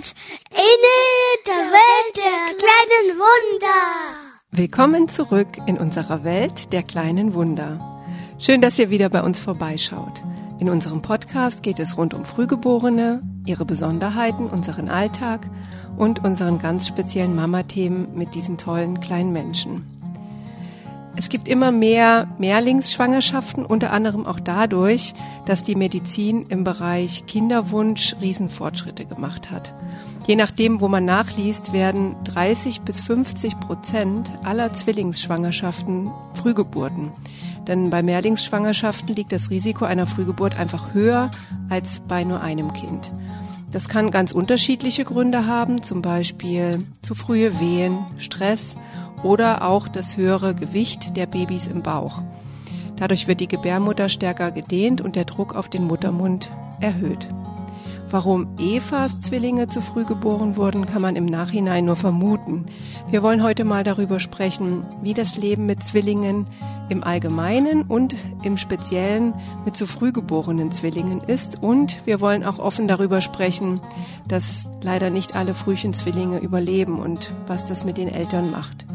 seid in der Welt der kleinen Wunder. Willkommen zurück in unserer Welt der kleinen Wunder. Schön, dass ihr wieder bei uns vorbeischaut. In unserem Podcast geht es rund um Frühgeborene, ihre Besonderheiten, unseren Alltag und unseren ganz speziellen Mama-Themen mit diesen tollen kleinen Menschen. Es gibt immer mehr Mehrlingsschwangerschaften, unter anderem auch dadurch, dass die Medizin im Bereich Kinderwunsch Riesenfortschritte gemacht hat. Je nachdem, wo man nachliest, werden 30 bis 50 Prozent aller Zwillingsschwangerschaften Frühgeburten. Denn bei Mehrlingsschwangerschaften liegt das Risiko einer Frühgeburt einfach höher als bei nur einem Kind. Das kann ganz unterschiedliche Gründe haben, zum Beispiel zu frühe Wehen, Stress oder auch das höhere Gewicht der Babys im Bauch. Dadurch wird die Gebärmutter stärker gedehnt und der Druck auf den Muttermund erhöht. Warum Evas Zwillinge zu früh geboren wurden, kann man im Nachhinein nur vermuten. Wir wollen heute mal darüber sprechen, wie das Leben mit Zwillingen im Allgemeinen und im Speziellen mit zu früh geborenen Zwillingen ist. Und wir wollen auch offen darüber sprechen, dass leider nicht alle Frühchenzwillinge überleben und was das mit den Eltern macht.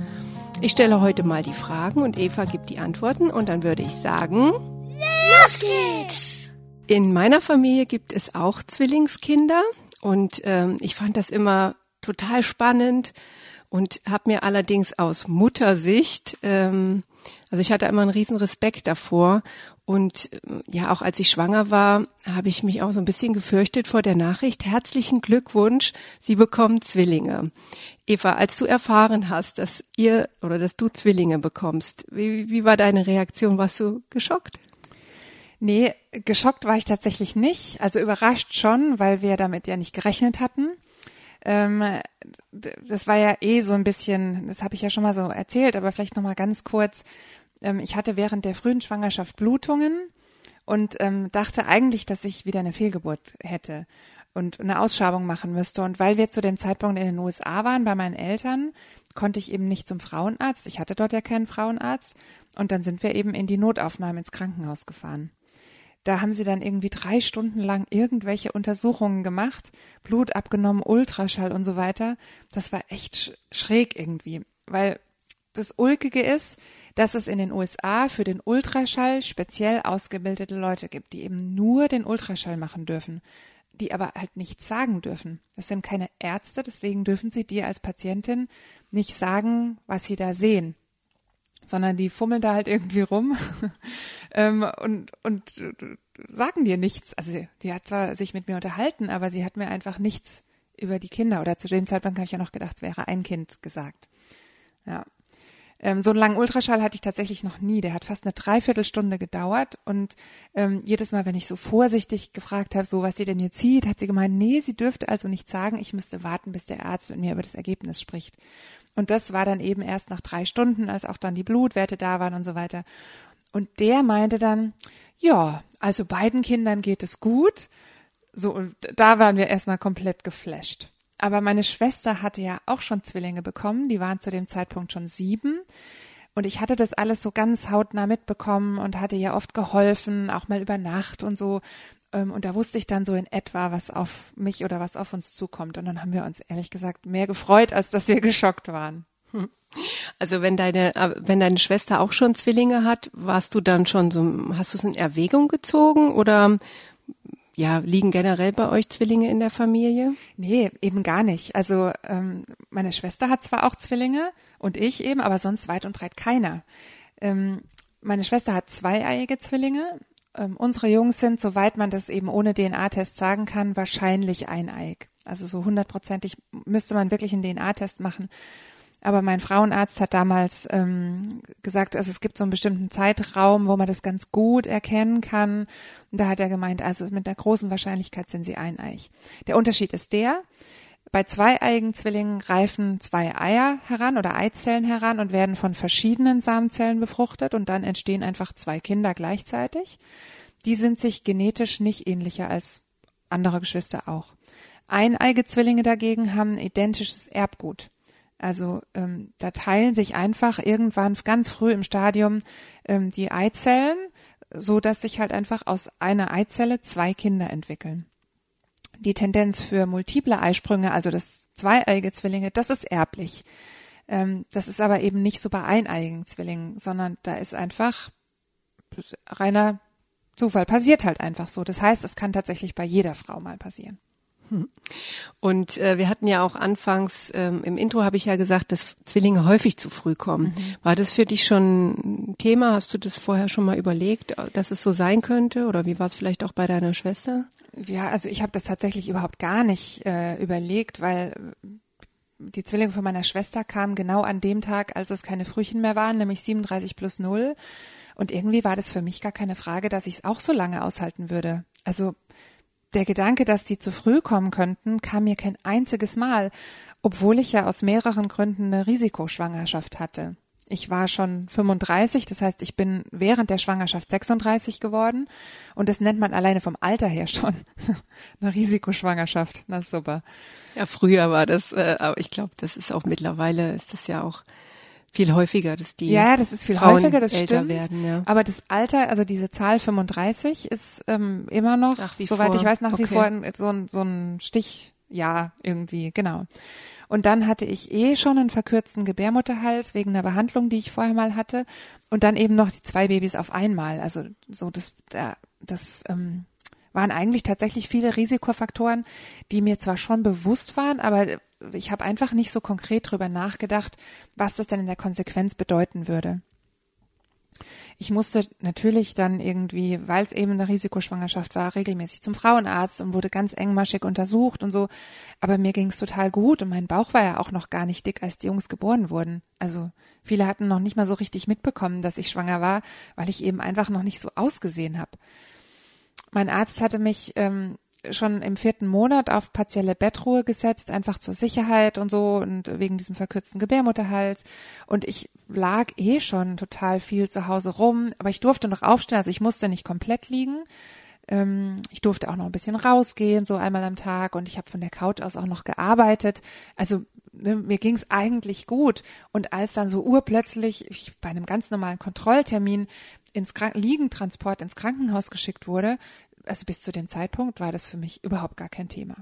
Ich stelle heute mal die Fragen und Eva gibt die Antworten und dann würde ich sagen, los geht's! In meiner Familie gibt es auch Zwillingskinder und ähm, ich fand das immer total spannend und habe mir allerdings aus Muttersicht, ähm, also ich hatte immer einen riesen Respekt davor und ähm, ja, auch als ich schwanger war, habe ich mich auch so ein bisschen gefürchtet vor der Nachricht. Herzlichen Glückwunsch, Sie bekommen Zwillinge. Eva, als du erfahren hast, dass ihr oder dass du Zwillinge bekommst, wie, wie war deine Reaktion? Warst du geschockt? Nee, geschockt war ich tatsächlich nicht. Also überrascht schon, weil wir damit ja nicht gerechnet hatten. Ähm, das war ja eh so ein bisschen, das habe ich ja schon mal so erzählt, aber vielleicht noch mal ganz kurz. Ähm, ich hatte während der frühen Schwangerschaft Blutungen und ähm, dachte eigentlich, dass ich wieder eine Fehlgeburt hätte und eine Ausschabung machen müsste. Und weil wir zu dem Zeitpunkt in den USA waren bei meinen Eltern, konnte ich eben nicht zum Frauenarzt. Ich hatte dort ja keinen Frauenarzt. Und dann sind wir eben in die Notaufnahme ins Krankenhaus gefahren. Da haben sie dann irgendwie drei Stunden lang irgendwelche Untersuchungen gemacht, Blut abgenommen, Ultraschall und so weiter. Das war echt schräg irgendwie, weil das Ulkige ist, dass es in den USA für den Ultraschall speziell ausgebildete Leute gibt, die eben nur den Ultraschall machen dürfen, die aber halt nichts sagen dürfen. Das sind keine Ärzte, deswegen dürfen sie dir als Patientin nicht sagen, was sie da sehen sondern die fummeln da halt irgendwie rum ähm, und, und sagen dir nichts. Also die hat zwar sich mit mir unterhalten, aber sie hat mir einfach nichts über die Kinder oder zu dem Zeitpunkt habe ich ja noch gedacht, es wäre ein Kind gesagt. Ja. Ähm, so einen langen Ultraschall hatte ich tatsächlich noch nie. Der hat fast eine Dreiviertelstunde gedauert und ähm, jedes Mal, wenn ich so vorsichtig gefragt habe, so was sie denn jetzt sieht, hat sie gemeint, nee, sie dürfte also nicht sagen, ich müsste warten, bis der Arzt mit mir über das Ergebnis spricht. Und das war dann eben erst nach drei Stunden, als auch dann die Blutwerte da waren und so weiter. Und der meinte dann, ja, also beiden Kindern geht es gut. So, und da waren wir erstmal komplett geflasht. Aber meine Schwester hatte ja auch schon Zwillinge bekommen, die waren zu dem Zeitpunkt schon sieben. Und ich hatte das alles so ganz hautnah mitbekommen und hatte ihr oft geholfen, auch mal über Nacht und so. Ähm, und da wusste ich dann so in etwa, was auf mich oder was auf uns zukommt. Und dann haben wir uns ehrlich gesagt mehr gefreut, als dass wir geschockt waren. Also wenn deine, äh, wenn deine Schwester auch schon Zwillinge hat, warst du dann schon so, hast du es in Erwägung gezogen oder ja, liegen generell bei euch Zwillinge in der Familie? Nee, eben gar nicht. Also ähm, meine Schwester hat zwar auch Zwillinge und ich eben, aber sonst weit und breit keiner. Ähm, meine Schwester hat zweieiige Zwillinge, ähm, unsere Jungs sind, soweit man das eben ohne DNA-Test sagen kann, wahrscheinlich eineig. Also so hundertprozentig müsste man wirklich einen DNA-Test machen. Aber mein Frauenarzt hat damals ähm, gesagt, also es gibt so einen bestimmten Zeitraum, wo man das ganz gut erkennen kann. Und da hat er gemeint, also mit einer großen Wahrscheinlichkeit sind sie eineig. Der Unterschied ist der, bei zweieigen Zwillingen reifen zwei Eier heran oder Eizellen heran und werden von verschiedenen Samenzellen befruchtet und dann entstehen einfach zwei Kinder gleichzeitig. Die sind sich genetisch nicht ähnlicher als andere Geschwister auch. Eineige Zwillinge dagegen haben identisches Erbgut. Also ähm, da teilen sich einfach irgendwann ganz früh im Stadium ähm, die Eizellen, so dass sich halt einfach aus einer Eizelle zwei Kinder entwickeln. Die Tendenz für multiple Eisprünge, also das zweieiige Zwillinge, das ist erblich. Ähm, das ist aber eben nicht so bei eineiigen Zwillingen, sondern da ist einfach reiner Zufall. Passiert halt einfach so. Das heißt, es kann tatsächlich bei jeder Frau mal passieren. Und äh, wir hatten ja auch anfangs, ähm, im Intro habe ich ja gesagt, dass Zwillinge häufig zu früh kommen. Mhm. War das für dich schon ein Thema? Hast du das vorher schon mal überlegt, dass es so sein könnte? Oder wie war es vielleicht auch bei deiner Schwester? Ja, also ich habe das tatsächlich überhaupt gar nicht äh, überlegt, weil die Zwillinge von meiner Schwester kamen genau an dem Tag, als es keine Frühchen mehr waren, nämlich 37 plus 0. Und irgendwie war das für mich gar keine Frage, dass ich es auch so lange aushalten würde. Also der Gedanke, dass die zu früh kommen könnten, kam mir kein einziges Mal, obwohl ich ja aus mehreren Gründen eine Risikoschwangerschaft hatte. Ich war schon 35, das heißt, ich bin während der Schwangerschaft 36 geworden und das nennt man alleine vom Alter her schon eine Risikoschwangerschaft. Na super. Ja, früher war das, äh, aber ich glaube, das ist auch mittlerweile ist das ja auch viel häufiger, dass die ja, das ist viel Frauen häufiger, das stimmt. Werden, ja. Aber das Alter, also diese Zahl 35 ist ähm, immer noch, soweit vor. ich weiß, nach okay. wie vor so ein, so ein Stichjahr irgendwie, genau. Und dann hatte ich eh schon einen verkürzten Gebärmutterhals wegen einer Behandlung, die ich vorher mal hatte. Und dann eben noch die zwei Babys auf einmal. Also so das, das ähm, waren eigentlich tatsächlich viele Risikofaktoren, die mir zwar schon bewusst waren, aber ich habe einfach nicht so konkret drüber nachgedacht, was das denn in der Konsequenz bedeuten würde. Ich musste natürlich dann irgendwie, weil es eben eine Risikoschwangerschaft war, regelmäßig zum Frauenarzt und wurde ganz engmaschig untersucht und so. Aber mir ging es total gut und mein Bauch war ja auch noch gar nicht dick, als die Jungs geboren wurden. Also viele hatten noch nicht mal so richtig mitbekommen, dass ich schwanger war, weil ich eben einfach noch nicht so ausgesehen habe. Mein Arzt hatte mich ähm, schon im vierten Monat auf partielle Bettruhe gesetzt, einfach zur Sicherheit und so und wegen diesem verkürzten Gebärmutterhals. Und ich lag eh schon total viel zu Hause rum, aber ich durfte noch aufstehen, also ich musste nicht komplett liegen. Ähm, ich durfte auch noch ein bisschen rausgehen, so einmal am Tag und ich habe von der Couch aus auch noch gearbeitet. Also ne, mir ging's eigentlich gut. Und als dann so urplötzlich ich bei einem ganz normalen Kontrolltermin ins Krank Liegentransport ins Krankenhaus geschickt wurde, also bis zu dem Zeitpunkt war das für mich überhaupt gar kein Thema.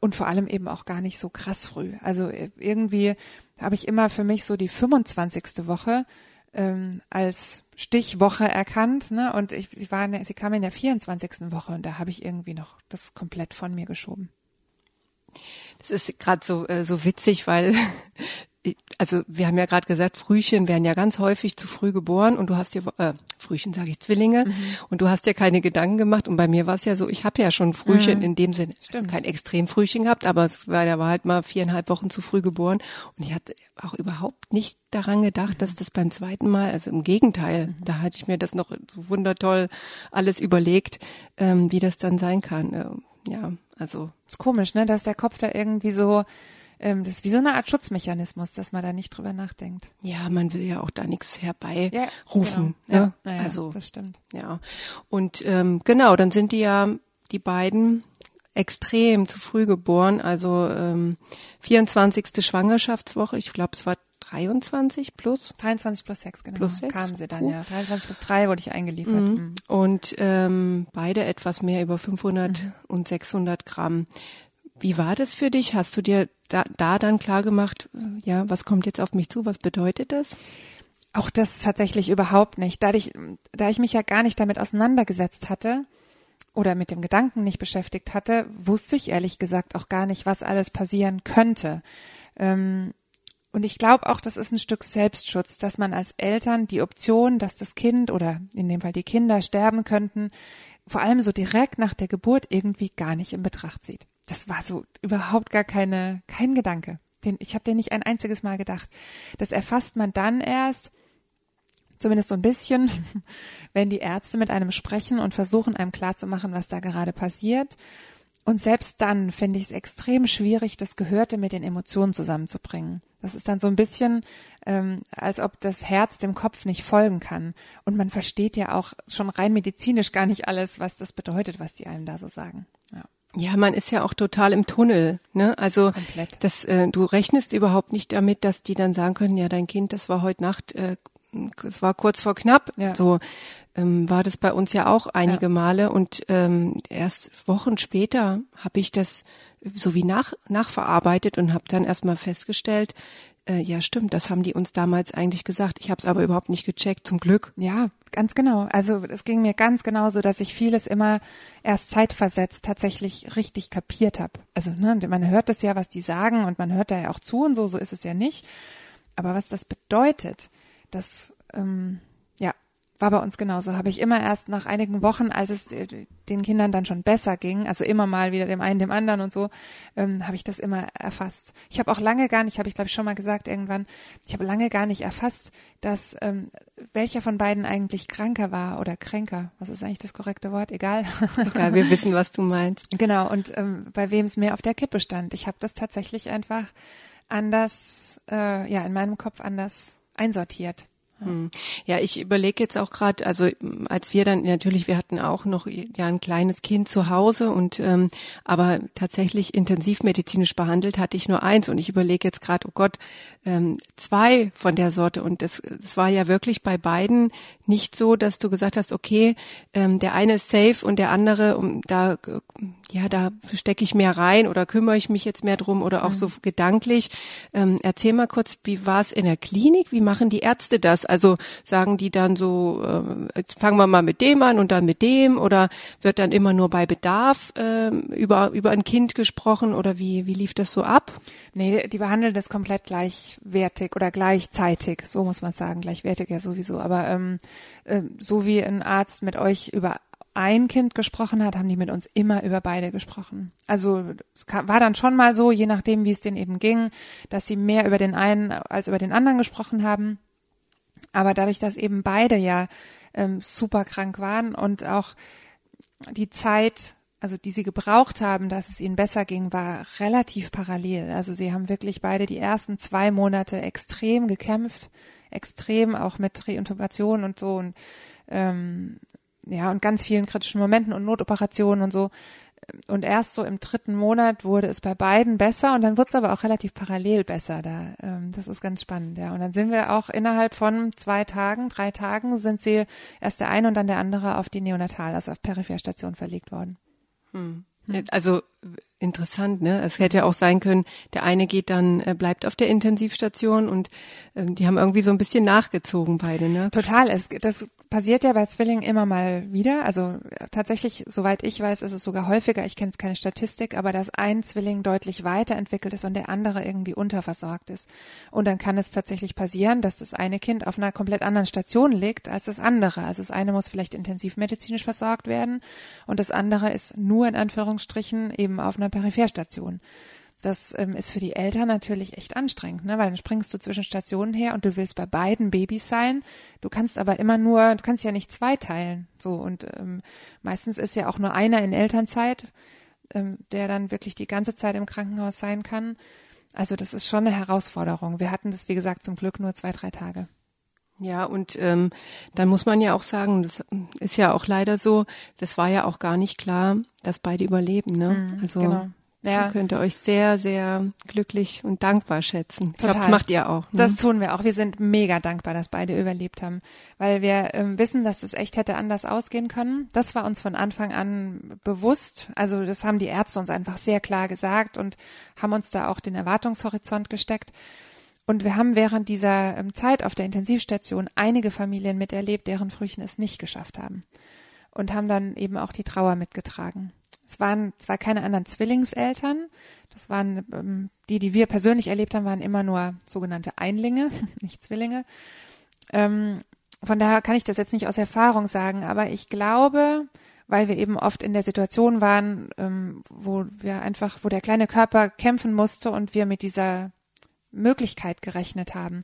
Und vor allem eben auch gar nicht so krass früh. Also äh, irgendwie habe ich immer für mich so die 25. Woche ähm, als Stichwoche erkannt, ne? Und ich, sie waren, sie kam in der 24. Woche und da habe ich irgendwie noch das komplett von mir geschoben. Das ist gerade so äh, so witzig, weil also wir haben ja gerade gesagt, Frühchen werden ja ganz häufig zu früh geboren und du hast dir äh, Frühchen sage ich Zwillinge mhm. und du hast dir keine Gedanken gemacht und bei mir war es ja so, ich habe ja schon Frühchen mhm. in dem Sinne also kein Extremfrühchen gehabt, aber es war der war halt mal viereinhalb Wochen zu früh geboren und ich hatte auch überhaupt nicht daran gedacht, mhm. dass das beim zweiten Mal, also im Gegenteil, mhm. da hatte ich mir das noch so wundertoll alles überlegt, ähm, wie das dann sein kann. Äh, ja, also ist komisch, ne, dass der Kopf da irgendwie so ähm, das ist wie so eine Art Schutzmechanismus, dass man da nicht drüber nachdenkt. Ja, man will ja auch da nichts herbeirufen. Ja, genau. ja, ja, also das stimmt. Ja. Und ähm, genau, dann sind die ja die beiden extrem zu früh geboren, also ähm, 24. Schwangerschaftswoche, ich glaube es war 23 plus? 23 plus 6, genau. Plus 6? Kamen sie dann, Puh. ja. 23 plus 3 wurde ich eingeliefert. Mhm. Und ähm, beide etwas mehr über 500 mhm. und 600 Gramm. Wie war das für dich? Hast du dir da, da dann klar gemacht, ja, was kommt jetzt auf mich zu? Was bedeutet das? Auch das tatsächlich überhaupt nicht. Da ich, da ich mich ja gar nicht damit auseinandergesetzt hatte oder mit dem Gedanken nicht beschäftigt hatte, wusste ich ehrlich gesagt auch gar nicht, was alles passieren könnte. Ähm, und ich glaube auch, das ist ein Stück Selbstschutz, dass man als Eltern die Option, dass das Kind oder in dem Fall die Kinder sterben könnten, vor allem so direkt nach der Geburt irgendwie gar nicht in Betracht zieht das war so überhaupt gar keine, kein Gedanke. Den, ich habe den nicht ein einziges Mal gedacht. Das erfasst man dann erst, zumindest so ein bisschen, wenn die Ärzte mit einem sprechen und versuchen, einem klarzumachen, was da gerade passiert. Und selbst dann finde ich es extrem schwierig, das Gehörte mit den Emotionen zusammenzubringen. Das ist dann so ein bisschen, ähm, als ob das Herz dem Kopf nicht folgen kann. Und man versteht ja auch schon rein medizinisch gar nicht alles, was das bedeutet, was die einem da so sagen. Ja. Ja, man ist ja auch total im Tunnel, ne? Also Komplett. das, äh, du rechnest überhaupt nicht damit, dass die dann sagen können, ja, dein Kind, das war heute Nacht äh, es war kurz vor knapp. Ja. So ähm, war das bei uns ja auch einige Male und ähm, erst Wochen später habe ich das so wie nach nachverarbeitet und habe dann erstmal festgestellt, äh, ja stimmt, das haben die uns damals eigentlich gesagt. Ich habe es aber überhaupt nicht gecheckt, zum Glück. Ja, ganz genau. Also es ging mir ganz genauso, dass ich vieles immer erst zeitversetzt tatsächlich richtig kapiert habe. Also ne, man hört das ja, was die sagen und man hört da ja auch zu und so, so ist es ja nicht. Aber was das bedeutet, das ähm, war bei uns genauso. Habe ich immer erst nach einigen Wochen, als es äh, den Kindern dann schon besser ging, also immer mal wieder dem einen, dem anderen und so, ähm, habe ich das immer erfasst. Ich habe auch lange gar nicht, habe ich glaube ich schon mal gesagt irgendwann, ich habe lange gar nicht erfasst, dass ähm, welcher von beiden eigentlich kranker war oder kränker. Was ist eigentlich das korrekte Wort? Egal. Egal, wir wissen, was du meinst. Genau, und ähm, bei wem es mehr auf der Kippe stand. Ich habe das tatsächlich einfach anders, äh, ja, in meinem Kopf anders einsortiert. Hm. Ja, ich überlege jetzt auch gerade, also als wir dann natürlich, wir hatten auch noch ja ein kleines Kind zu Hause und ähm, aber tatsächlich intensivmedizinisch behandelt hatte ich nur eins und ich überlege jetzt gerade, oh Gott, ähm, zwei von der Sorte und das, das war ja wirklich bei beiden nicht so, dass du gesagt hast, okay, ähm, der eine ist safe und der andere, um da ja, da stecke ich mehr rein oder kümmere ich mich jetzt mehr drum oder auch mhm. so gedanklich. Ähm, erzähl mal kurz, wie war es in der Klinik? Wie machen die Ärzte das? Also sagen die dann so, äh, fangen wir mal mit dem an und dann mit dem oder wird dann immer nur bei Bedarf äh, über, über ein Kind gesprochen oder wie, wie lief das so ab? Nee, die behandeln das komplett gleichwertig oder gleichzeitig, so muss man sagen, gleichwertig ja sowieso, aber ähm, äh, so wie ein Arzt mit euch über ein Kind gesprochen hat, haben die mit uns immer über beide gesprochen. Also es war dann schon mal so, je nachdem, wie es denen eben ging, dass sie mehr über den einen als über den anderen gesprochen haben. Aber dadurch, dass eben beide ja ähm, super krank waren und auch die Zeit, also die sie gebraucht haben, dass es ihnen besser ging, war relativ parallel. Also sie haben wirklich beide die ersten zwei Monate extrem gekämpft, extrem auch mit Reintubation und so und ähm, ja, und ganz vielen kritischen Momenten und Notoperationen und so. Und erst so im dritten Monat wurde es bei beiden besser und dann wurde es aber auch relativ parallel besser. Da, ähm, das ist ganz spannend, ja. Und dann sind wir auch innerhalb von zwei Tagen, drei Tagen sind sie erst der eine und dann der andere auf die Neonatal, also auf Peripherstation verlegt worden. Hm. Also interessant, ne? Es hätte ja auch sein können, der eine geht dann, äh, bleibt auf der Intensivstation und ähm, die haben irgendwie so ein bisschen nachgezogen beide, ne? Total. Es, das passiert ja bei Zwillingen immer mal wieder. Also tatsächlich, soweit ich weiß, ist es sogar häufiger. Ich kenne jetzt keine Statistik, aber dass ein Zwilling deutlich weiterentwickelt ist und der andere irgendwie unterversorgt ist. Und dann kann es tatsächlich passieren, dass das eine Kind auf einer komplett anderen Station liegt als das andere. Also das eine muss vielleicht intensivmedizinisch versorgt werden und das andere ist nur in Anführungsstrichen eben auf einer Peripherstation. Das ähm, ist für die Eltern natürlich echt anstrengend, ne? weil dann springst du zwischen Stationen her und du willst bei beiden Babys sein. Du kannst aber immer nur, du kannst ja nicht zweiteilen. So und ähm, meistens ist ja auch nur einer in Elternzeit, ähm, der dann wirklich die ganze Zeit im Krankenhaus sein kann. Also das ist schon eine Herausforderung. Wir hatten das, wie gesagt, zum Glück nur zwei, drei Tage. Ja, und ähm, dann muss man ja auch sagen, das ist ja auch leider so, das war ja auch gar nicht klar, dass beide überleben. Ne? Mhm, also genau. Ja. Ihr könnt ihr euch sehr, sehr glücklich und dankbar schätzen. Ich glaube, das macht ihr auch. Ne? Das tun wir auch. Wir sind mega dankbar, dass beide überlebt haben, weil wir ähm, wissen, dass es echt hätte anders ausgehen können. Das war uns von Anfang an bewusst. Also das haben die Ärzte uns einfach sehr klar gesagt und haben uns da auch den Erwartungshorizont gesteckt. Und wir haben während dieser ähm, Zeit auf der Intensivstation einige Familien miterlebt, deren Frühchen es nicht geschafft haben und haben dann eben auch die Trauer mitgetragen. Es waren zwar keine anderen Zwillingseltern, das waren ähm, die, die wir persönlich erlebt haben, waren immer nur sogenannte Einlinge, nicht Zwillinge. Ähm, von daher kann ich das jetzt nicht aus Erfahrung sagen, aber ich glaube, weil wir eben oft in der Situation waren, ähm, wo wir einfach, wo der kleine Körper kämpfen musste und wir mit dieser Möglichkeit gerechnet haben,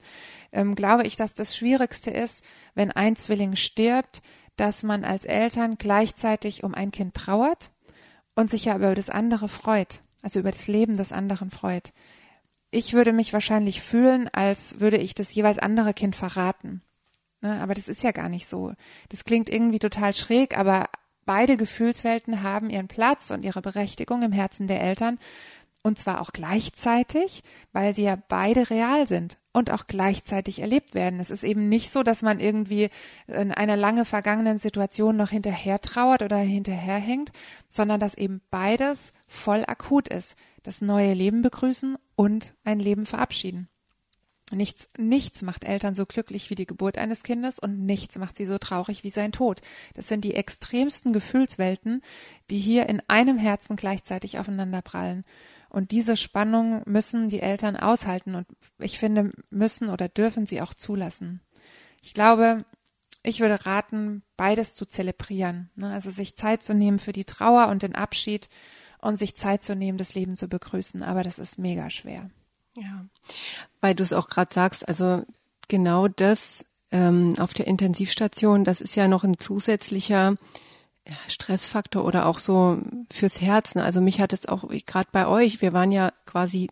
ähm, glaube ich, dass das Schwierigste ist, wenn ein Zwilling stirbt, dass man als Eltern gleichzeitig um ein Kind trauert und sich ja über das andere freut, also über das Leben des anderen freut. Ich würde mich wahrscheinlich fühlen, als würde ich das jeweils andere Kind verraten. Ne? Aber das ist ja gar nicht so. Das klingt irgendwie total schräg, aber beide Gefühlswelten haben ihren Platz und ihre Berechtigung im Herzen der Eltern. Und zwar auch gleichzeitig, weil sie ja beide real sind und auch gleichzeitig erlebt werden. Es ist eben nicht so, dass man irgendwie in einer lange vergangenen Situation noch hinterher trauert oder hinterherhängt, sondern dass eben beides voll akut ist. Das neue Leben begrüßen und ein Leben verabschieden. Nichts, nichts macht Eltern so glücklich wie die Geburt eines Kindes und nichts macht sie so traurig wie sein Tod. Das sind die extremsten Gefühlswelten, die hier in einem Herzen gleichzeitig aufeinander prallen. Und diese Spannung müssen die Eltern aushalten und ich finde, müssen oder dürfen sie auch zulassen. Ich glaube, ich würde raten, beides zu zelebrieren. Ne? Also sich Zeit zu nehmen für die Trauer und den Abschied und sich Zeit zu nehmen, das Leben zu begrüßen. Aber das ist mega schwer. Ja, weil du es auch gerade sagst, also genau das ähm, auf der Intensivstation, das ist ja noch ein zusätzlicher Stressfaktor oder auch so fürs Herzen. Also mich hat es auch gerade bei euch, wir waren ja quasi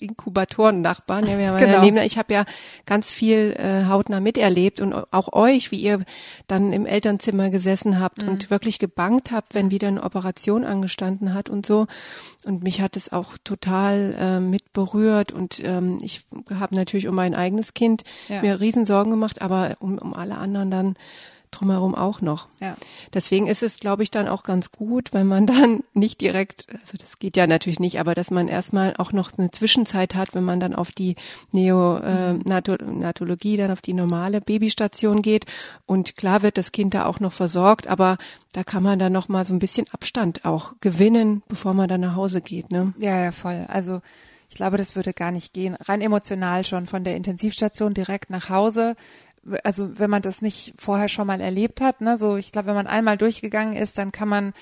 Inkubatoren-Nachbarn. Ja, wir waren genau. ich habe ja ganz viel äh, hautnah miterlebt und auch euch, wie ihr dann im Elternzimmer gesessen habt mhm. und wirklich gebankt habt, wenn wieder eine Operation angestanden hat und so. Und mich hat es auch total äh, mit berührt und ähm, ich habe natürlich um mein eigenes Kind ja. mir Riesensorgen gemacht, aber um, um alle anderen dann drumherum auch noch. Ja. Deswegen ist es, glaube ich, dann auch ganz gut, wenn man dann nicht direkt, also das geht ja natürlich nicht, aber dass man erstmal auch noch eine Zwischenzeit hat, wenn man dann auf die Neonatologie, äh, dann auf die normale Babystation geht. Und klar wird das Kind da auch noch versorgt, aber da kann man dann noch mal so ein bisschen Abstand auch gewinnen, bevor man dann nach Hause geht. Ne? Ja, ja, voll. Also ich glaube, das würde gar nicht gehen. Rein emotional schon von der Intensivstation direkt nach Hause also wenn man das nicht vorher schon mal erlebt hat, ne, so ich glaube, wenn man einmal durchgegangen ist, dann kann man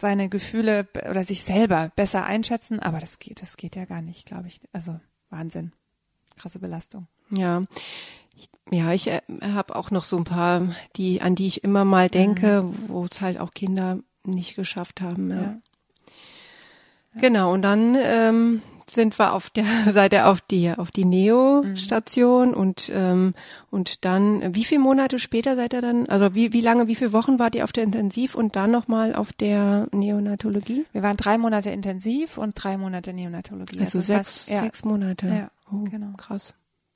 seine Gefühle oder sich selber besser einschätzen, aber das geht, das geht ja gar nicht, glaube ich. Also Wahnsinn. Krasse Belastung. Ja. Ja, ich äh, habe auch noch so ein paar, die, an die ich immer mal denke, mhm. wo es halt auch Kinder nicht geschafft haben. Ja. ja. Genau, und dann ähm, sind wir auf der Seite auf die auf die Neo-Station mhm. und ähm, und dann wie viele Monate später seid ihr dann also wie wie lange wie viele Wochen wart ihr auf der Intensiv und dann noch mal auf der Neonatologie? Wir waren drei Monate intensiv und drei Monate Neonatologie. Also, also sechs fast, ja. sechs Monate. Ja, oh, genau. Krass.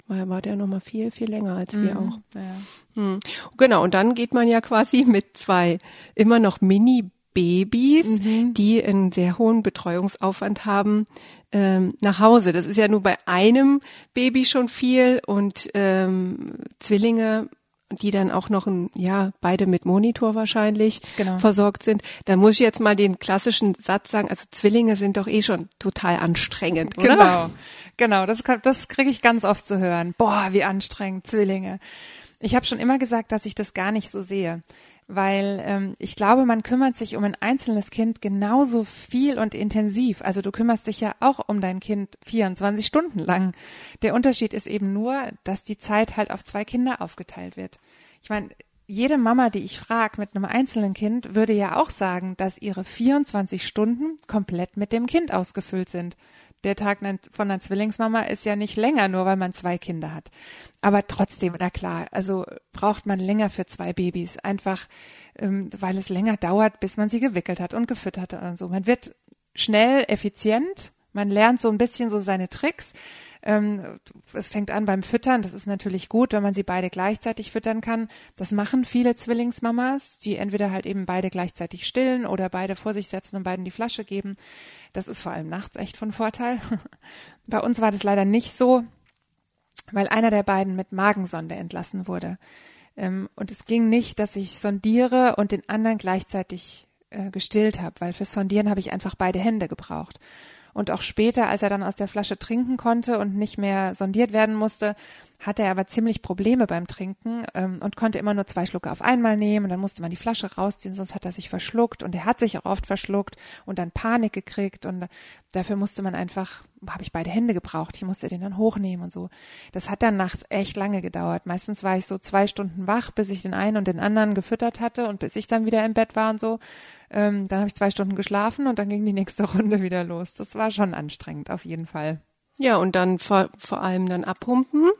Weil war der noch mal viel viel länger als wir mhm. auch. Ja. Hm. Genau und dann geht man ja quasi mit zwei immer noch Mini Babys, mhm. die einen sehr hohen Betreuungsaufwand haben, ähm, nach Hause. Das ist ja nur bei einem Baby schon viel und ähm, Zwillinge die dann auch noch ein, ja, beide mit Monitor wahrscheinlich genau. versorgt sind. Da muss ich jetzt mal den klassischen Satz sagen, also Zwillinge sind doch eh schon total anstrengend, oder? Genau, genau, das, das kriege ich ganz oft zu hören. Boah, wie anstrengend, Zwillinge. Ich habe schon immer gesagt, dass ich das gar nicht so sehe weil ähm, ich glaube, man kümmert sich um ein einzelnes Kind genauso viel und intensiv. Also du kümmerst dich ja auch um dein Kind 24 Stunden lang. Der Unterschied ist eben nur, dass die Zeit halt auf zwei Kinder aufgeteilt wird. Ich meine, jede Mama, die ich frage mit einem einzelnen Kind, würde ja auch sagen, dass ihre 24 Stunden komplett mit dem Kind ausgefüllt sind der Tag von einer Zwillingsmama ist ja nicht länger, nur weil man zwei Kinder hat. Aber trotzdem, na klar, also braucht man länger für zwei Babys, einfach ähm, weil es länger dauert, bis man sie gewickelt hat und gefüttert hat und so. Man wird schnell, effizient, man lernt so ein bisschen so seine Tricks. Ähm, es fängt an beim Füttern. Das ist natürlich gut, wenn man sie beide gleichzeitig füttern kann. Das machen viele Zwillingsmamas, die entweder halt eben beide gleichzeitig stillen oder beide vor sich setzen und beiden die Flasche geben. Das ist vor allem nachts echt von Vorteil. Bei uns war das leider nicht so, weil einer der beiden mit Magensonde entlassen wurde. Ähm, und es ging nicht, dass ich sondiere und den anderen gleichzeitig äh, gestillt habe, weil fürs Sondieren habe ich einfach beide Hände gebraucht. Und auch später, als er dann aus der Flasche trinken konnte und nicht mehr sondiert werden musste, hatte er aber ziemlich Probleme beim Trinken ähm, und konnte immer nur zwei Schlucke auf einmal nehmen und dann musste man die Flasche rausziehen, sonst hat er sich verschluckt und er hat sich auch oft verschluckt und dann Panik gekriegt und dafür musste man einfach, habe ich beide Hände gebraucht, ich musste den dann hochnehmen und so. Das hat dann nachts echt lange gedauert. Meistens war ich so zwei Stunden wach, bis ich den einen und den anderen gefüttert hatte und bis ich dann wieder im Bett war und so. Ähm, dann habe ich zwei Stunden geschlafen und dann ging die nächste Runde wieder los. Das war schon anstrengend, auf jeden Fall. Ja, und dann vor, vor allem dann abpumpen.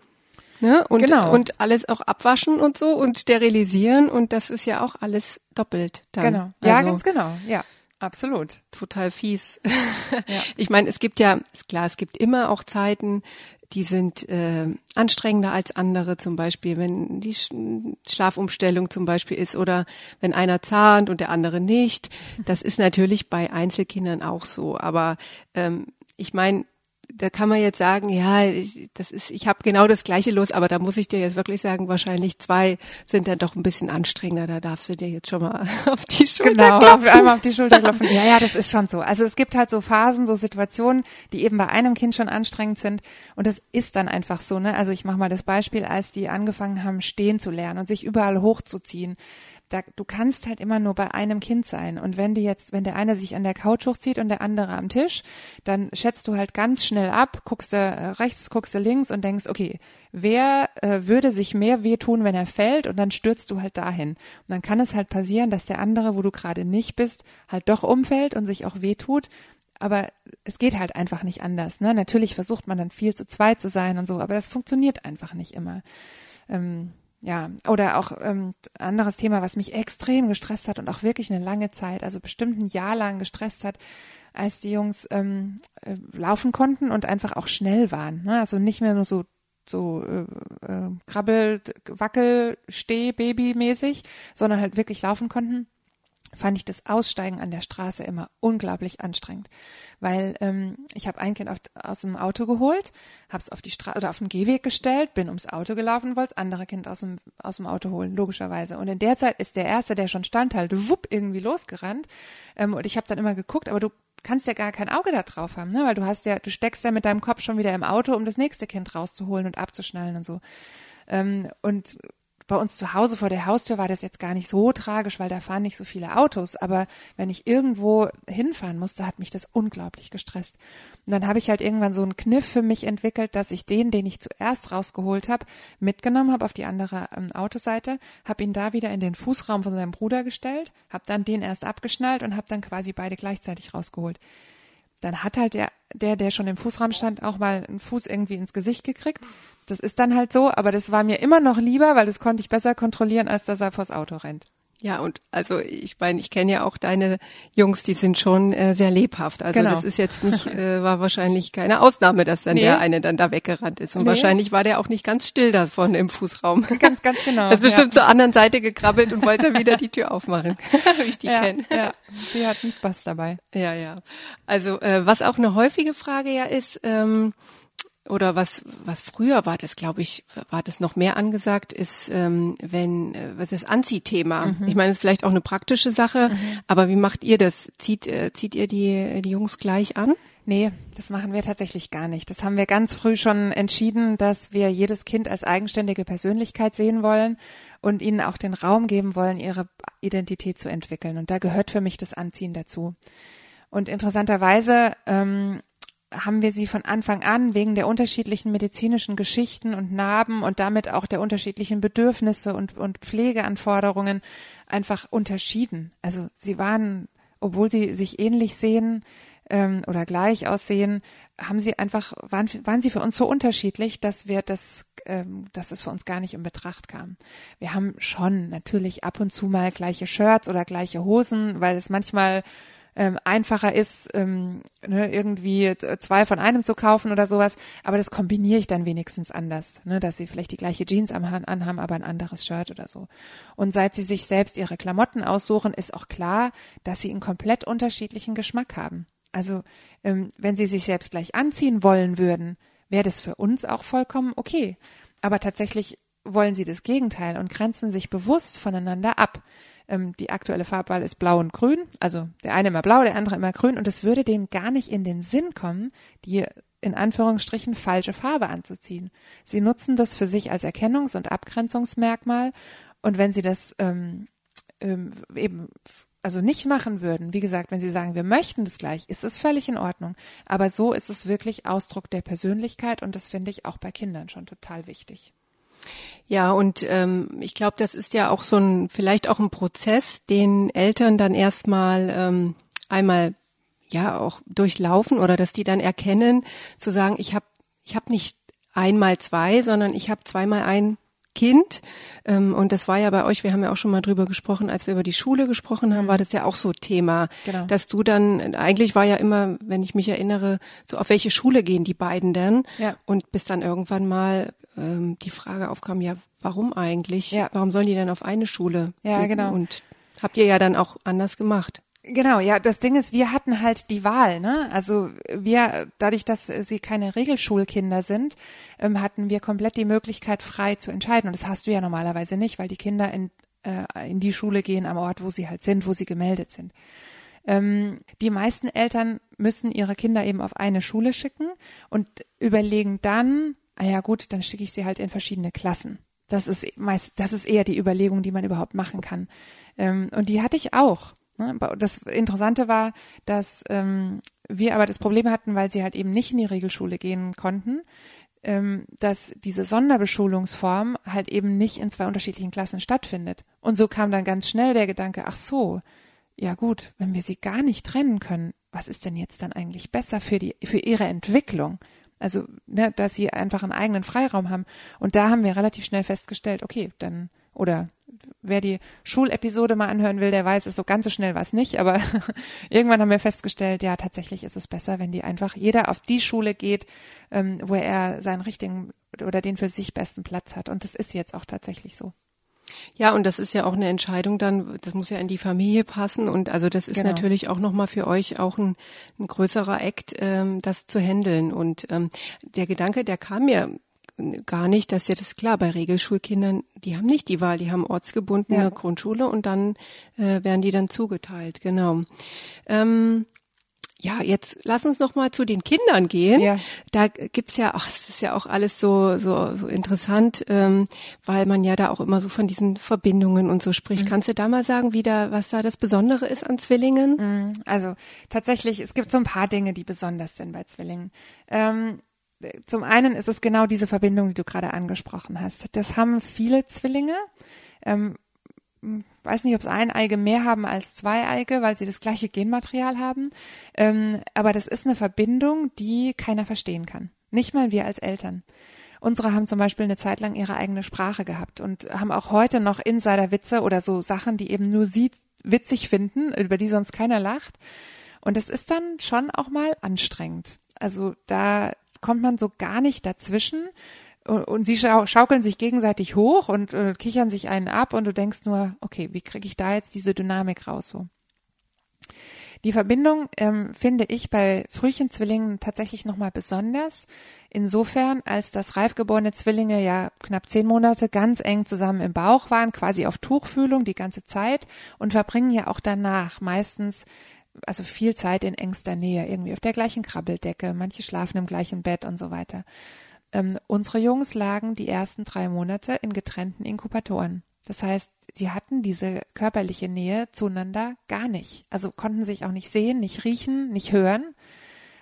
Ne? Und, genau. und alles auch abwaschen und so und sterilisieren und das ist ja auch alles doppelt dann. Genau. Ja, also, ganz genau, ja. Absolut. Total fies. Ja. Ich meine, es gibt ja, ist klar, es gibt immer auch Zeiten, die sind äh, anstrengender als andere, zum Beispiel, wenn die Schlafumstellung zum Beispiel ist oder wenn einer zahnt und der andere nicht. Das ist natürlich bei Einzelkindern auch so. Aber ähm, ich meine, da kann man jetzt sagen, ja, ich, das ist, ich habe genau das gleiche los, aber da muss ich dir jetzt wirklich sagen, wahrscheinlich zwei sind dann doch ein bisschen anstrengender. Da darfst du dir jetzt schon mal auf die Schulter genau, klopfen. Auf einmal auf die Schulter klopfen. Ja, ja, das ist schon so. Also es gibt halt so Phasen, so Situationen, die eben bei einem Kind schon anstrengend sind und das ist dann einfach so. Ne? Also ich mache mal das Beispiel, als die angefangen haben, stehen zu lernen und sich überall hochzuziehen da, du kannst halt immer nur bei einem Kind sein. Und wenn die jetzt, wenn der eine sich an der Couch hochzieht und der andere am Tisch, dann schätzt du halt ganz schnell ab, guckst du äh, rechts, guckst du links und denkst, okay, wer äh, würde sich mehr wehtun, wenn er fällt? Und dann stürzt du halt dahin. Und dann kann es halt passieren, dass der andere, wo du gerade nicht bist, halt doch umfällt und sich auch wehtut. Aber es geht halt einfach nicht anders. Ne? Natürlich versucht man dann viel zu zweit zu sein und so, aber das funktioniert einfach nicht immer. Ähm, ja, oder auch ähm, anderes Thema, was mich extrem gestresst hat und auch wirklich eine lange Zeit, also bestimmt ein Jahr lang gestresst hat, als die Jungs ähm, äh, laufen konnten und einfach auch schnell waren. Ne? Also nicht mehr nur so so äh, äh, krabbel, wackel, steh, Baby mäßig, sondern halt wirklich laufen konnten fand ich das Aussteigen an der Straße immer unglaublich anstrengend, weil ähm, ich habe ein Kind auf, aus dem Auto geholt, habe es auf die Straße oder auf den Gehweg gestellt, bin ums Auto gelaufen, wollte das andere Kind aus dem aus dem Auto holen, logischerweise. Und in der Zeit ist der erste, der schon stand, halt wupp irgendwie losgerannt ähm, und ich habe dann immer geguckt, aber du kannst ja gar kein Auge da drauf haben, ne? weil du hast ja, du steckst ja mit deinem Kopf schon wieder im Auto, um das nächste Kind rauszuholen und abzuschnallen und so. Ähm, und bei uns zu Hause vor der Haustür war das jetzt gar nicht so tragisch, weil da fahren nicht so viele Autos. Aber wenn ich irgendwo hinfahren musste, hat mich das unglaublich gestresst. Und dann habe ich halt irgendwann so einen Kniff für mich entwickelt, dass ich den, den ich zuerst rausgeholt habe, mitgenommen habe auf die andere ähm, Autoseite, habe ihn da wieder in den Fußraum von seinem Bruder gestellt, habe dann den erst abgeschnallt und habe dann quasi beide gleichzeitig rausgeholt dann hat halt der, der, der schon im Fußraum stand, auch mal einen Fuß irgendwie ins Gesicht gekriegt. Das ist dann halt so, aber das war mir immer noch lieber, weil das konnte ich besser kontrollieren, als dass er vors Auto rennt. Ja, und also ich meine, ich kenne ja auch deine Jungs, die sind schon äh, sehr lebhaft. Also genau. das ist jetzt nicht, äh, war wahrscheinlich keine Ausnahme, dass dann nee. der eine dann da weggerannt ist. Und nee. wahrscheinlich war der auch nicht ganz still da vorne im Fußraum. Ganz, ganz genau. Er ist bestimmt ja. zur anderen Seite gekrabbelt und wollte wieder die Tür aufmachen, wie ich die ja, kenne. Ja, die hat einen Bass dabei. Ja, ja. Also äh, was auch eine häufige Frage ja ist, ähm, oder was was früher war das glaube ich war das noch mehr angesagt ist ähm, wenn äh, was das Anziehthema mhm. ich meine es ist vielleicht auch eine praktische Sache mhm. aber wie macht ihr das zieht äh, zieht ihr die die Jungs gleich an Nee, das machen wir tatsächlich gar nicht. Das haben wir ganz früh schon entschieden, dass wir jedes Kind als eigenständige Persönlichkeit sehen wollen und ihnen auch den Raum geben wollen, ihre Identität zu entwickeln. Und da gehört für mich das Anziehen dazu. Und interessanterweise ähm, haben wir sie von Anfang an wegen der unterschiedlichen medizinischen Geschichten und Narben und damit auch der unterschiedlichen Bedürfnisse und, und Pflegeanforderungen einfach unterschieden. Also sie waren, obwohl sie sich ähnlich sehen ähm, oder gleich aussehen, haben sie einfach, waren, waren sie für uns so unterschiedlich, dass wir das, ähm, dass es für uns gar nicht in Betracht kam. Wir haben schon natürlich ab und zu mal gleiche Shirts oder gleiche Hosen, weil es manchmal ähm, einfacher ist, ähm, ne, irgendwie zwei von einem zu kaufen oder sowas. Aber das kombiniere ich dann wenigstens anders, ne, dass sie vielleicht die gleiche Jeans am anhaben, aber ein anderes Shirt oder so. Und seit sie sich selbst ihre Klamotten aussuchen, ist auch klar, dass sie einen komplett unterschiedlichen Geschmack haben. Also ähm, wenn sie sich selbst gleich anziehen wollen würden, wäre das für uns auch vollkommen okay. Aber tatsächlich wollen sie das Gegenteil und grenzen sich bewusst voneinander ab. Ähm, die aktuelle Farbwahl ist blau und grün, also der eine immer blau, der andere immer grün und es würde denen gar nicht in den Sinn kommen, die in Anführungsstrichen falsche Farbe anzuziehen. Sie nutzen das für sich als Erkennungs- und Abgrenzungsmerkmal und wenn sie das ähm, ähm, eben also nicht machen würden, wie gesagt, wenn sie sagen, wir möchten das gleich, ist es völlig in Ordnung. Aber so ist es wirklich Ausdruck der Persönlichkeit und das finde ich auch bei Kindern schon total wichtig. Ja, und ähm, ich glaube, das ist ja auch so ein, vielleicht auch ein Prozess, den Eltern dann erstmal ähm, einmal ja auch durchlaufen oder dass die dann erkennen, zu sagen, ich habe ich hab nicht einmal zwei, sondern ich habe zweimal ein Kind. Ähm, und das war ja bei euch, wir haben ja auch schon mal drüber gesprochen, als wir über die Schule gesprochen haben, war das ja auch so Thema. Genau. Dass du dann, eigentlich war ja immer, wenn ich mich erinnere, so auf welche Schule gehen die beiden denn? Ja. Und bis dann irgendwann mal ähm, die Frage aufkam, ja, warum eigentlich? Ja. Warum sollen die denn auf eine Schule? Ja, gehen? genau. Und habt ihr ja dann auch anders gemacht. Genau, ja, das Ding ist, wir hatten halt die Wahl, ne? Also wir, dadurch, dass sie keine Regelschulkinder sind, ähm, hatten wir komplett die Möglichkeit, frei zu entscheiden. Und das hast du ja normalerweise nicht, weil die Kinder in, äh, in die Schule gehen am Ort, wo sie halt sind, wo sie gemeldet sind. Ähm, die meisten Eltern müssen ihre Kinder eben auf eine Schule schicken und überlegen dann, ah ja gut, dann schicke ich sie halt in verschiedene Klassen. Das ist meist, das ist eher die Überlegung, die man überhaupt machen kann. Ähm, und die hatte ich auch. Ne? Das Interessante war, dass ähm, wir aber das Problem hatten, weil sie halt eben nicht in die Regelschule gehen konnten, ähm, dass diese Sonderbeschulungsform halt eben nicht in zwei unterschiedlichen Klassen stattfindet. Und so kam dann ganz schnell der Gedanke, ach so, ja gut, wenn wir sie gar nicht trennen können, was ist denn jetzt dann eigentlich besser für die, für ihre Entwicklung? Also, ne, dass sie einfach einen eigenen Freiraum haben. Und da haben wir relativ schnell festgestellt, okay, dann, oder wer die Schulepisode mal anhören will, der weiß, ist so ganz so schnell was nicht. Aber irgendwann haben wir festgestellt, ja, tatsächlich ist es besser, wenn die einfach jeder auf die Schule geht, ähm, wo er seinen richtigen oder den für sich besten Platz hat. Und das ist jetzt auch tatsächlich so. Ja, und das ist ja auch eine Entscheidung dann, das muss ja in die Familie passen und also das ist genau. natürlich auch nochmal für euch auch ein, ein größerer Act, ähm, das zu handeln. Und ähm, der Gedanke, der kam mir gar nicht, dass ja das klar, bei Regelschulkindern, die haben nicht die Wahl, die haben ortsgebundene ja. Grundschule und dann äh, werden die dann zugeteilt, genau. Ähm, ja, jetzt lass uns noch mal zu den Kindern gehen. Ja. Da gibt's ja, ach, es ist ja auch alles so so so interessant, ähm, weil man ja da auch immer so von diesen Verbindungen und so spricht. Mhm. Kannst du da mal sagen, wie da was da das Besondere ist an Zwillingen? Mhm. Also tatsächlich, es gibt so ein paar Dinge, die besonders sind bei Zwillingen. Ähm, zum einen ist es genau diese Verbindung, die du gerade angesprochen hast. Das haben viele Zwillinge. Ähm, weiß nicht, ob es Eineige mehr haben als Zweieige, weil sie das gleiche Genmaterial haben. Ähm, aber das ist eine Verbindung, die keiner verstehen kann. Nicht mal wir als Eltern. Unsere haben zum Beispiel eine Zeit lang ihre eigene Sprache gehabt und haben auch heute noch Insider-Witze oder so Sachen, die eben nur sie witzig finden, über die sonst keiner lacht. Und das ist dann schon auch mal anstrengend. Also da kommt man so gar nicht dazwischen. Und, und sie schau schaukeln sich gegenseitig hoch und äh, kichern sich einen ab und du denkst nur, okay, wie kriege ich da jetzt diese Dynamik raus so? Die Verbindung ähm, finde ich bei Frühchenzwillingen tatsächlich nochmal besonders. Insofern, als dass reifgeborene Zwillinge ja knapp zehn Monate ganz eng zusammen im Bauch waren, quasi auf Tuchfühlung die ganze Zeit und verbringen ja auch danach meistens also viel Zeit in engster Nähe, irgendwie auf der gleichen Krabbeldecke, manche schlafen im gleichen Bett und so weiter. Ähm, unsere Jungs lagen die ersten drei Monate in getrennten Inkubatoren. Das heißt, sie hatten diese körperliche Nähe zueinander gar nicht. Also konnten sich auch nicht sehen, nicht riechen, nicht hören.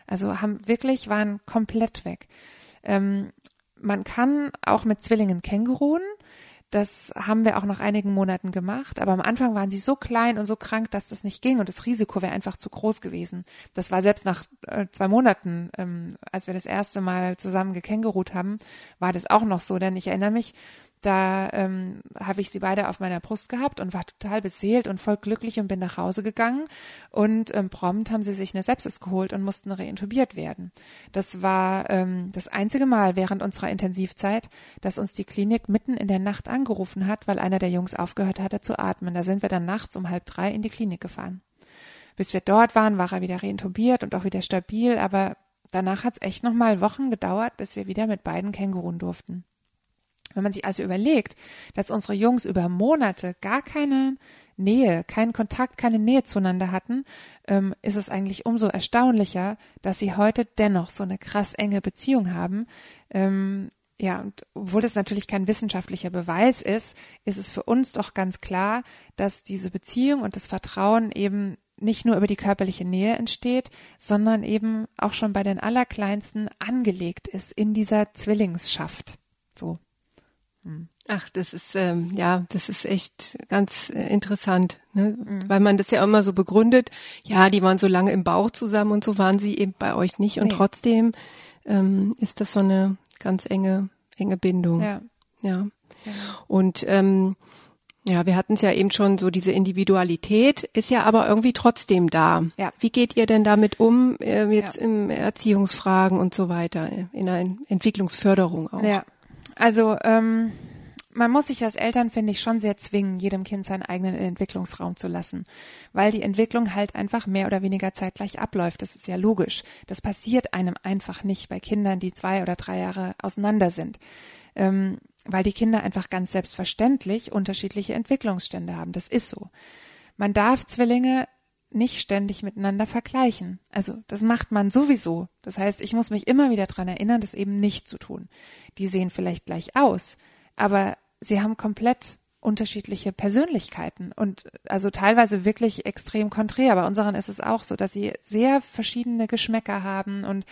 Also haben wirklich, waren komplett weg. Ähm, man kann auch mit Zwillingen Känguruen das haben wir auch nach einigen Monaten gemacht, aber am Anfang waren sie so klein und so krank, dass das nicht ging und das Risiko wäre einfach zu groß gewesen. Das war selbst nach äh, zwei Monaten, ähm, als wir das erste Mal zusammen gekängurut haben, war das auch noch so, denn ich erinnere mich, da ähm, habe ich sie beide auf meiner Brust gehabt und war total beseelt und voll glücklich und bin nach Hause gegangen. Und ähm, prompt haben sie sich eine Sepsis geholt und mussten reintubiert werden. Das war ähm, das einzige Mal während unserer Intensivzeit, dass uns die Klinik mitten in der Nacht angerufen hat, weil einer der Jungs aufgehört hatte zu atmen. Da sind wir dann nachts um halb drei in die Klinik gefahren. Bis wir dort waren, war er wieder reintubiert und auch wieder stabil, aber danach hat es echt nochmal Wochen gedauert, bis wir wieder mit beiden Känguruen durften. Wenn man sich also überlegt, dass unsere Jungs über Monate gar keine Nähe, keinen Kontakt, keine Nähe zueinander hatten, ähm, ist es eigentlich umso erstaunlicher, dass sie heute dennoch so eine krass enge Beziehung haben. Ähm, ja, und obwohl das natürlich kein wissenschaftlicher Beweis ist, ist es für uns doch ganz klar, dass diese Beziehung und das Vertrauen eben nicht nur über die körperliche Nähe entsteht, sondern eben auch schon bei den Allerkleinsten angelegt ist in dieser Zwillingsschaft. So. Ach, das ist ähm, ja, das ist echt ganz äh, interessant, ne? Mhm. weil man das ja immer so begründet. Ja, die waren so lange im Bauch zusammen und so waren sie eben bei euch nicht und nee. trotzdem ähm, ist das so eine ganz enge enge Bindung. Ja. Ja. Und ähm, ja, wir hatten es ja eben schon, so diese Individualität ist ja aber irgendwie trotzdem da. Ja. Wie geht ihr denn damit um, äh, jetzt ja. in Erziehungsfragen und so weiter, in einer Entwicklungsförderung auch? Ja, also ähm, man muss sich als Eltern, finde ich, schon sehr zwingen, jedem Kind seinen eigenen Entwicklungsraum zu lassen, weil die Entwicklung halt einfach mehr oder weniger zeitgleich abläuft. Das ist ja logisch. Das passiert einem einfach nicht bei Kindern, die zwei oder drei Jahre auseinander sind, ähm, weil die Kinder einfach ganz selbstverständlich unterschiedliche Entwicklungsstände haben. Das ist so. Man darf Zwillinge nicht ständig miteinander vergleichen. Also das macht man sowieso. Das heißt, ich muss mich immer wieder dran erinnern, das eben nicht zu tun. Die sehen vielleicht gleich aus, aber sie haben komplett unterschiedliche Persönlichkeiten und also teilweise wirklich extrem konträr. Bei unseren ist es auch so, dass sie sehr verschiedene Geschmäcker haben und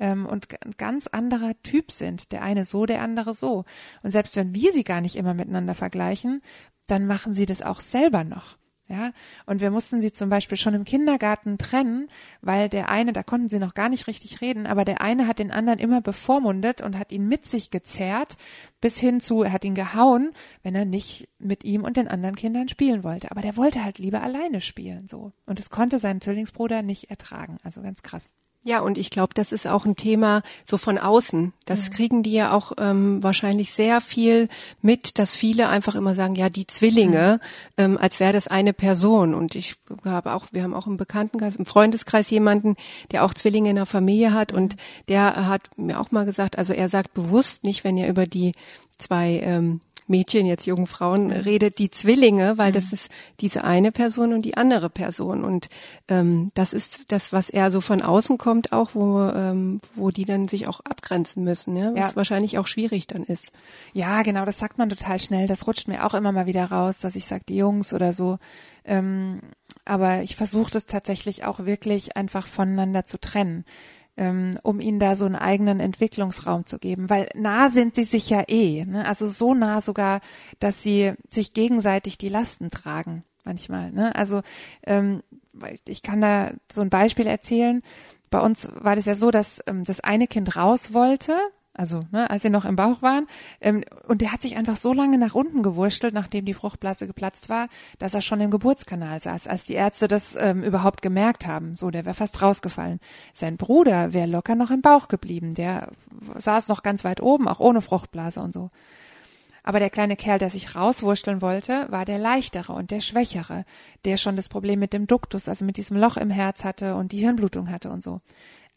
ähm, und ganz anderer Typ sind. Der eine so, der andere so. Und selbst wenn wir sie gar nicht immer miteinander vergleichen, dann machen sie das auch selber noch. Ja, und wir mussten sie zum Beispiel schon im Kindergarten trennen, weil der eine, da konnten sie noch gar nicht richtig reden, aber der eine hat den anderen immer bevormundet und hat ihn mit sich gezerrt, bis hin zu, er hat ihn gehauen, wenn er nicht mit ihm und den anderen Kindern spielen wollte. Aber der wollte halt lieber alleine spielen, so. Und das konnte sein Zwillingsbruder nicht ertragen. Also ganz krass. Ja, und ich glaube, das ist auch ein Thema so von außen. Das mhm. kriegen die ja auch ähm, wahrscheinlich sehr viel mit, dass viele einfach immer sagen, ja, die Zwillinge, mhm. ähm, als wäre das eine Person. Und ich habe auch, wir haben auch im Bekanntenkreis, im Freundeskreis jemanden, der auch Zwillinge in der Familie hat mhm. und der hat mir auch mal gesagt, also er sagt bewusst nicht, wenn er über die zwei ähm, Mädchen, jetzt jungen Frauen, redet die Zwillinge, weil das ist diese eine Person und die andere Person. Und ähm, das ist das, was eher so von außen kommt, auch wo, ähm, wo die dann sich auch abgrenzen müssen, ja? was ja. wahrscheinlich auch schwierig dann ist. Ja, genau, das sagt man total schnell. Das rutscht mir auch immer mal wieder raus, dass ich sage, die Jungs oder so. Ähm, aber ich versuche das tatsächlich auch wirklich einfach voneinander zu trennen ähm, um ihnen da so einen eigenen Entwicklungsraum zu geben, weil nah sind sie sich ja eh, ne? also so nah sogar, dass sie sich gegenseitig die Lasten tragen manchmal. Ne? Also ähm, ich kann da so ein Beispiel erzählen. Bei uns war das ja so, dass ähm, das eine Kind raus wollte also ne, als sie noch im Bauch waren. Ähm, und der hat sich einfach so lange nach unten gewurschtelt, nachdem die Fruchtblase geplatzt war, dass er schon im Geburtskanal saß, als die Ärzte das ähm, überhaupt gemerkt haben. So, der wäre fast rausgefallen. Sein Bruder wäre locker noch im Bauch geblieben. Der saß noch ganz weit oben, auch ohne Fruchtblase und so. Aber der kleine Kerl, der sich rauswurschteln wollte, war der leichtere und der schwächere, der schon das Problem mit dem Duktus, also mit diesem Loch im Herz hatte und die Hirnblutung hatte und so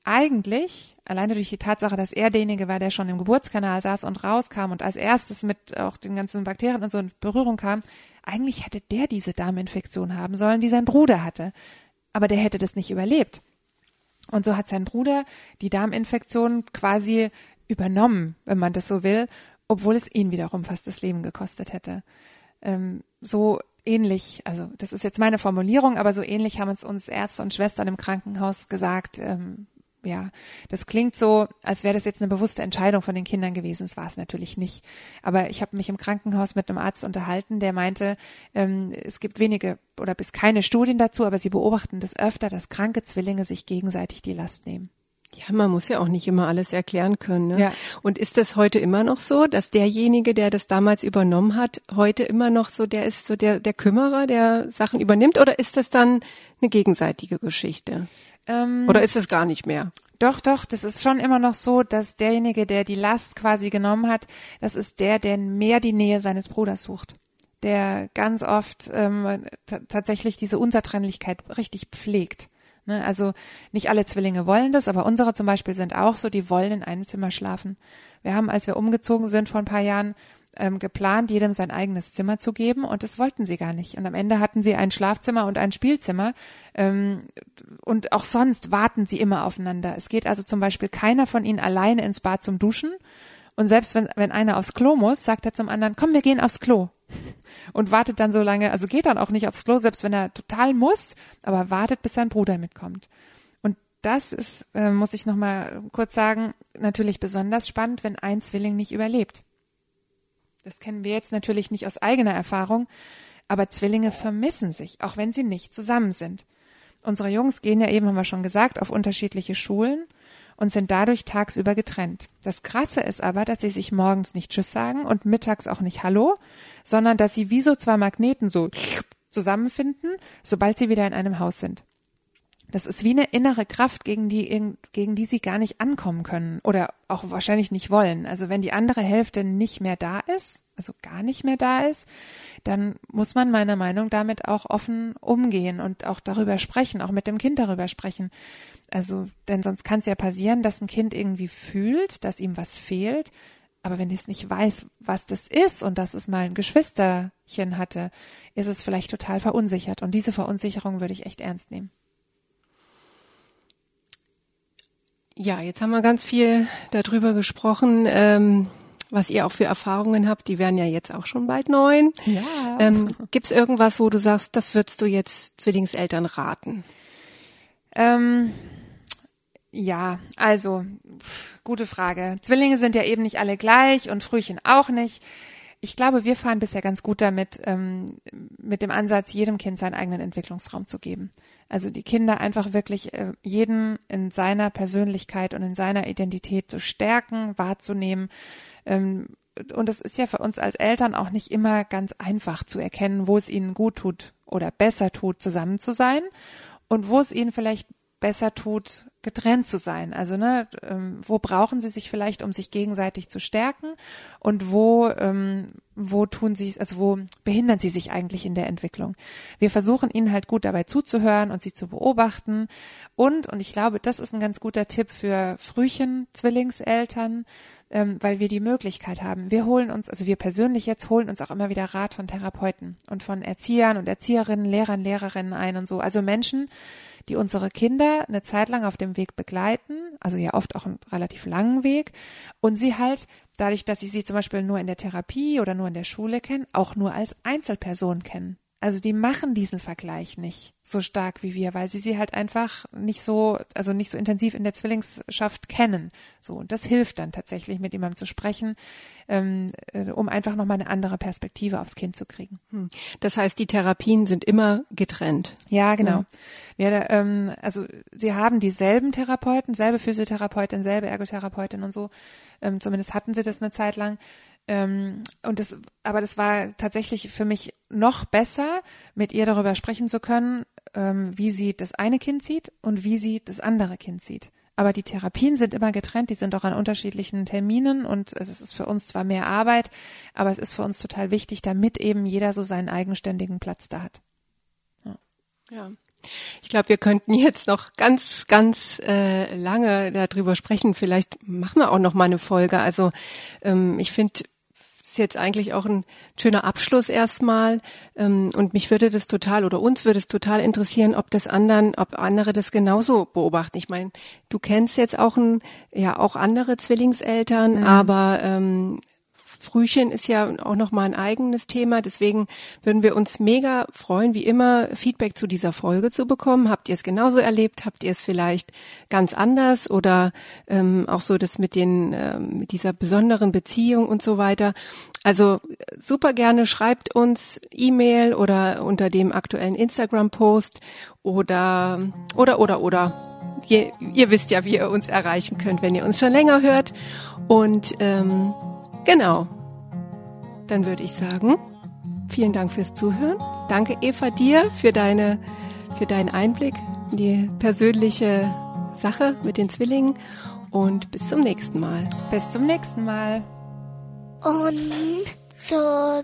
eigentlich, alleine durch die Tatsache, dass er derjenige war, der schon im Geburtskanal saß und rauskam und als erstes mit auch den ganzen Bakterien und so in Berührung kam, eigentlich hätte der diese Darminfektion haben sollen, die sein Bruder hatte. Aber der hätte das nicht überlebt. Und so hat sein Bruder die Darminfektion quasi übernommen, wenn man das so will, obwohl es ihn wiederum fast das Leben gekostet hätte. Ähm, so ähnlich, also das ist jetzt meine Formulierung, aber so ähnlich haben es uns Ärzte und Schwestern im Krankenhaus gesagt, ähm, ja, das klingt so, als wäre das jetzt eine bewusste Entscheidung von den Kindern gewesen. Das war es natürlich nicht. Aber ich habe mich im Krankenhaus mit einem Arzt unterhalten, der meinte, ähm, es gibt wenige oder bis keine Studien dazu, aber sie beobachten das öfter, dass kranke Zwillinge sich gegenseitig die Last nehmen. Ja, man muss ja auch nicht immer alles erklären können. Ne? Ja. Und ist das heute immer noch so, dass derjenige, der das damals übernommen hat, heute immer noch so, der ist so der, der Kümmerer, der Sachen übernimmt, oder ist das dann eine gegenseitige Geschichte? Ähm, Oder ist es gar nicht mehr? Doch, doch, das ist schon immer noch so, dass derjenige, der die Last quasi genommen hat, das ist der, der mehr die Nähe seines Bruders sucht. Der ganz oft ähm, tatsächlich diese Unzertrennlichkeit richtig pflegt. Ne? Also nicht alle Zwillinge wollen das, aber unsere zum Beispiel sind auch so, die wollen in einem Zimmer schlafen. Wir haben, als wir umgezogen sind vor ein paar Jahren, ähm, geplant, jedem sein eigenes Zimmer zu geben und das wollten sie gar nicht. Und am Ende hatten sie ein Schlafzimmer und ein Spielzimmer ähm, und auch sonst warten sie immer aufeinander. Es geht also zum Beispiel keiner von ihnen alleine ins Bad zum Duschen und selbst wenn, wenn einer aufs Klo muss, sagt er zum anderen, komm, wir gehen aufs Klo. Und wartet dann so lange, also geht dann auch nicht aufs Klo, selbst wenn er total muss, aber wartet, bis sein Bruder mitkommt. Und das ist, äh, muss ich nochmal kurz sagen, natürlich besonders spannend, wenn ein Zwilling nicht überlebt. Das kennen wir jetzt natürlich nicht aus eigener Erfahrung, aber Zwillinge vermissen sich, auch wenn sie nicht zusammen sind. Unsere Jungs gehen ja eben, haben wir schon gesagt, auf unterschiedliche Schulen und sind dadurch tagsüber getrennt. Das Krasse ist aber, dass sie sich morgens nicht Tschüss sagen und mittags auch nicht Hallo, sondern dass sie wie so zwei Magneten so zusammenfinden, sobald sie wieder in einem Haus sind. Das ist wie eine innere Kraft, gegen die, gegen die sie gar nicht ankommen können oder auch wahrscheinlich nicht wollen. Also wenn die andere Hälfte nicht mehr da ist, also gar nicht mehr da ist, dann muss man meiner Meinung damit auch offen umgehen und auch darüber sprechen, auch mit dem Kind darüber sprechen. Also, denn sonst kann es ja passieren, dass ein Kind irgendwie fühlt, dass ihm was fehlt, aber wenn es nicht weiß, was das ist und dass es mal ein Geschwisterchen hatte, ist es vielleicht total verunsichert. Und diese Verunsicherung würde ich echt ernst nehmen. Ja, jetzt haben wir ganz viel darüber gesprochen, ähm, was ihr auch für Erfahrungen habt. Die werden ja jetzt auch schon bald neun. Ja. Ähm, Gibt es irgendwas, wo du sagst, das würdest du jetzt Zwillingseltern raten? Ähm, ja, also gute Frage. Zwillinge sind ja eben nicht alle gleich und Frühchen auch nicht. Ich glaube, wir fahren bisher ganz gut damit, ähm, mit dem Ansatz, jedem Kind seinen eigenen Entwicklungsraum zu geben. Also die Kinder einfach wirklich äh, jeden in seiner Persönlichkeit und in seiner Identität zu stärken, wahrzunehmen. Ähm, und es ist ja für uns als Eltern auch nicht immer ganz einfach zu erkennen, wo es ihnen gut tut oder besser tut, zusammen zu sein und wo es ihnen vielleicht besser tut, getrennt zu sein. Also ne, ähm, wo brauchen sie sich vielleicht, um sich gegenseitig zu stärken und wo ähm, wo tun sie, also wo behindern sie sich eigentlich in der Entwicklung? Wir versuchen ihnen halt gut dabei zuzuhören und sie zu beobachten und und ich glaube, das ist ein ganz guter Tipp für Frühchen Zwillingseltern, ähm, weil wir die Möglichkeit haben. Wir holen uns, also wir persönlich jetzt holen uns auch immer wieder Rat von Therapeuten und von Erziehern und Erzieherinnen, Lehrern, Lehrerinnen ein und so. Also Menschen, die unsere Kinder eine Zeit lang auf dem Weg begleiten, also ja oft auch einen relativ langen Weg, und sie halt dadurch, dass sie sie zum Beispiel nur in der Therapie oder nur in der Schule kennen, auch nur als Einzelperson kennen. Also die machen diesen Vergleich nicht so stark wie wir, weil sie sie halt einfach nicht so, also nicht so intensiv in der Zwillingsschaft kennen. So und das hilft dann tatsächlich, mit jemandem zu sprechen, ähm, äh, um einfach noch mal eine andere Perspektive aufs Kind zu kriegen. Hm. Das heißt, die Therapien sind immer getrennt. Ja, genau. Ja. Wir, ähm, also sie haben dieselben Therapeuten, selbe Physiotherapeutin, selbe Ergotherapeutin und so. Ähm, zumindest hatten sie das eine Zeit lang. Ähm, und das, aber das war tatsächlich für mich noch besser, mit ihr darüber sprechen zu können, ähm, wie sie das eine Kind sieht und wie sie das andere Kind sieht. Aber die Therapien sind immer getrennt, die sind auch an unterschiedlichen Terminen und es ist für uns zwar mehr Arbeit, aber es ist für uns total wichtig, damit eben jeder so seinen eigenständigen Platz da hat. Ja. ja. Ich glaube, wir könnten jetzt noch ganz, ganz äh, lange darüber sprechen. Vielleicht machen wir auch noch mal eine Folge. Also ähm, ich finde ist jetzt eigentlich auch ein schöner Abschluss erstmal. Ähm, und mich würde das total oder uns würde es total interessieren, ob das anderen, ob andere das genauso beobachten. Ich meine, du kennst jetzt auch ein, ja auch andere Zwillingseltern, mhm. aber ähm, Frühchen ist ja auch nochmal ein eigenes Thema. Deswegen würden wir uns mega freuen, wie immer, Feedback zu dieser Folge zu bekommen. Habt ihr es genauso erlebt? Habt ihr es vielleicht ganz anders oder ähm, auch so das mit den ähm, mit dieser besonderen Beziehung und so weiter? Also super gerne schreibt uns E-Mail oder unter dem aktuellen Instagram-Post oder oder oder oder. Ihr, ihr wisst ja, wie ihr uns erreichen könnt, wenn ihr uns schon länger hört. Und ähm, genau, dann würde ich sagen, vielen Dank fürs Zuhören. Danke Eva dir für deine, für deinen Einblick in die persönliche Sache mit den Zwillingen und bis zum nächsten Mal. Bis zum nächsten Mal. Und so